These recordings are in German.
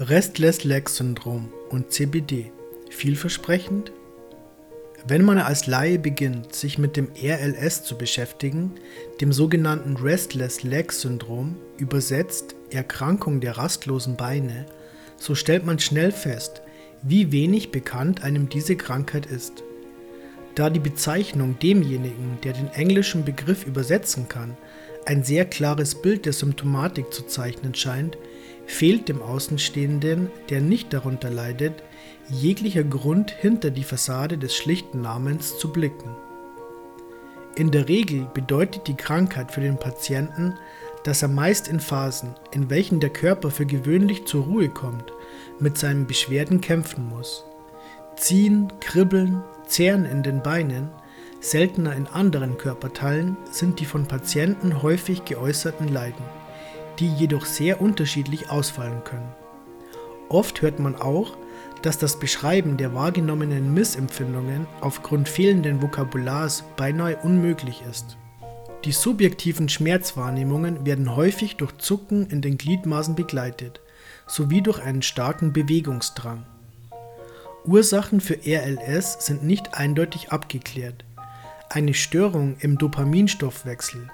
Restless Leg Syndrom und CBD. Vielversprechend? Wenn man als Laie beginnt, sich mit dem RLS zu beschäftigen, dem sogenannten Restless Leg Syndrom, übersetzt Erkrankung der rastlosen Beine, so stellt man schnell fest, wie wenig bekannt einem diese Krankheit ist. Da die Bezeichnung demjenigen, der den englischen Begriff übersetzen kann, ein sehr klares Bild der Symptomatik zu zeichnen scheint, fehlt dem Außenstehenden, der nicht darunter leidet, jeglicher Grund hinter die Fassade des schlichten Namens zu blicken. In der Regel bedeutet die Krankheit für den Patienten, dass er meist in Phasen, in welchen der Körper für gewöhnlich zur Ruhe kommt, mit seinen Beschwerden kämpfen muss. Ziehen, Kribbeln, Zehren in den Beinen, seltener in anderen Körperteilen, sind die von Patienten häufig geäußerten Leiden die jedoch sehr unterschiedlich ausfallen können. Oft hört man auch, dass das Beschreiben der wahrgenommenen Missempfindungen aufgrund fehlenden Vokabulars beinahe unmöglich ist. Die subjektiven Schmerzwahrnehmungen werden häufig durch Zucken in den Gliedmaßen begleitet, sowie durch einen starken Bewegungsdrang. Ursachen für RLS sind nicht eindeutig abgeklärt. Eine Störung im Dopaminstoffwechsel,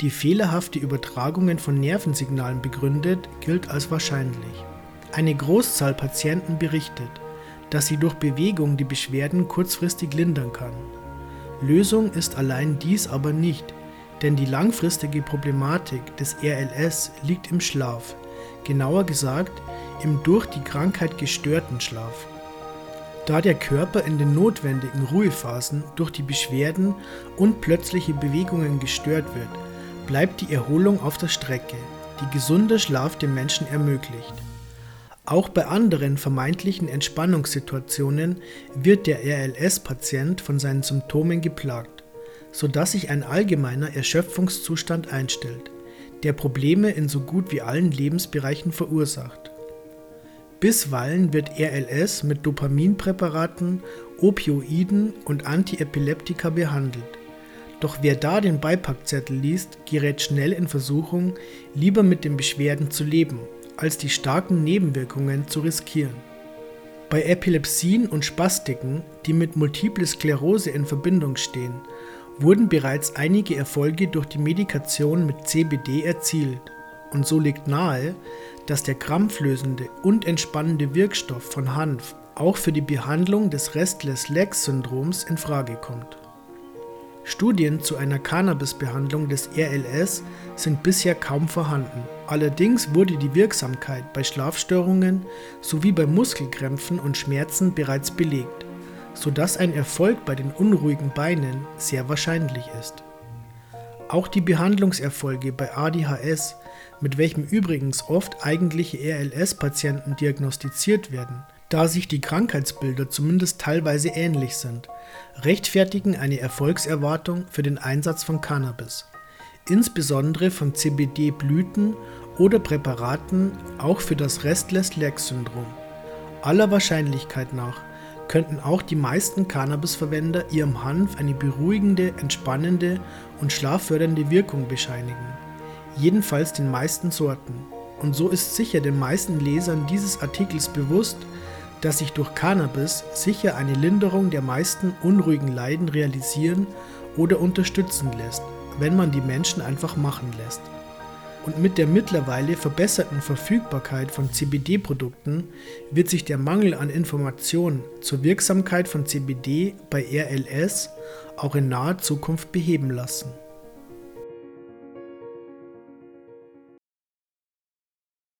die fehlerhafte Übertragungen von Nervensignalen begründet, gilt als wahrscheinlich. Eine Großzahl Patienten berichtet, dass sie durch Bewegung die Beschwerden kurzfristig lindern kann. Lösung ist allein dies aber nicht, denn die langfristige Problematik des RLS liegt im Schlaf, genauer gesagt im durch die Krankheit gestörten Schlaf. Da der Körper in den notwendigen Ruhephasen durch die Beschwerden und plötzliche Bewegungen gestört wird, bleibt die Erholung auf der Strecke, die gesunder Schlaf dem Menschen ermöglicht. Auch bei anderen vermeintlichen Entspannungssituationen wird der RLS-Patient von seinen Symptomen geplagt, sodass sich ein allgemeiner Erschöpfungszustand einstellt, der Probleme in so gut wie allen Lebensbereichen verursacht. Bisweilen wird RLS mit Dopaminpräparaten, Opioiden und Antiepileptika behandelt. Doch wer da den Beipackzettel liest, gerät schnell in Versuchung, lieber mit den Beschwerden zu leben, als die starken Nebenwirkungen zu riskieren. Bei Epilepsien und Spastiken, die mit Multiple Sklerose in Verbindung stehen, wurden bereits einige Erfolge durch die Medikation mit CBD erzielt. Und so liegt nahe, dass der krampflösende und entspannende Wirkstoff von Hanf auch für die Behandlung des Restless Leg Syndroms in Frage kommt. Studien zu einer Cannabis-Behandlung des RLS sind bisher kaum vorhanden. Allerdings wurde die Wirksamkeit bei Schlafstörungen sowie bei Muskelkrämpfen und Schmerzen bereits belegt, sodass ein Erfolg bei den unruhigen Beinen sehr wahrscheinlich ist. Auch die Behandlungserfolge bei ADHS, mit welchem übrigens oft eigentliche RLS-Patienten diagnostiziert werden, da sich die Krankheitsbilder zumindest teilweise ähnlich sind, rechtfertigen eine Erfolgserwartung für den Einsatz von Cannabis, insbesondere von CBD-Blüten oder Präparaten auch für das Restless-Leg-Syndrom. Aller Wahrscheinlichkeit nach könnten auch die meisten Cannabisverwender ihrem Hanf eine beruhigende, entspannende und schlaffördernde Wirkung bescheinigen, jedenfalls den meisten Sorten. Und so ist sicher den meisten Lesern dieses Artikels bewusst, dass sich durch Cannabis sicher eine Linderung der meisten unruhigen Leiden realisieren oder unterstützen lässt, wenn man die Menschen einfach machen lässt. Und mit der mittlerweile verbesserten Verfügbarkeit von CBD-Produkten wird sich der Mangel an Informationen zur Wirksamkeit von CBD bei RLS auch in naher Zukunft beheben lassen.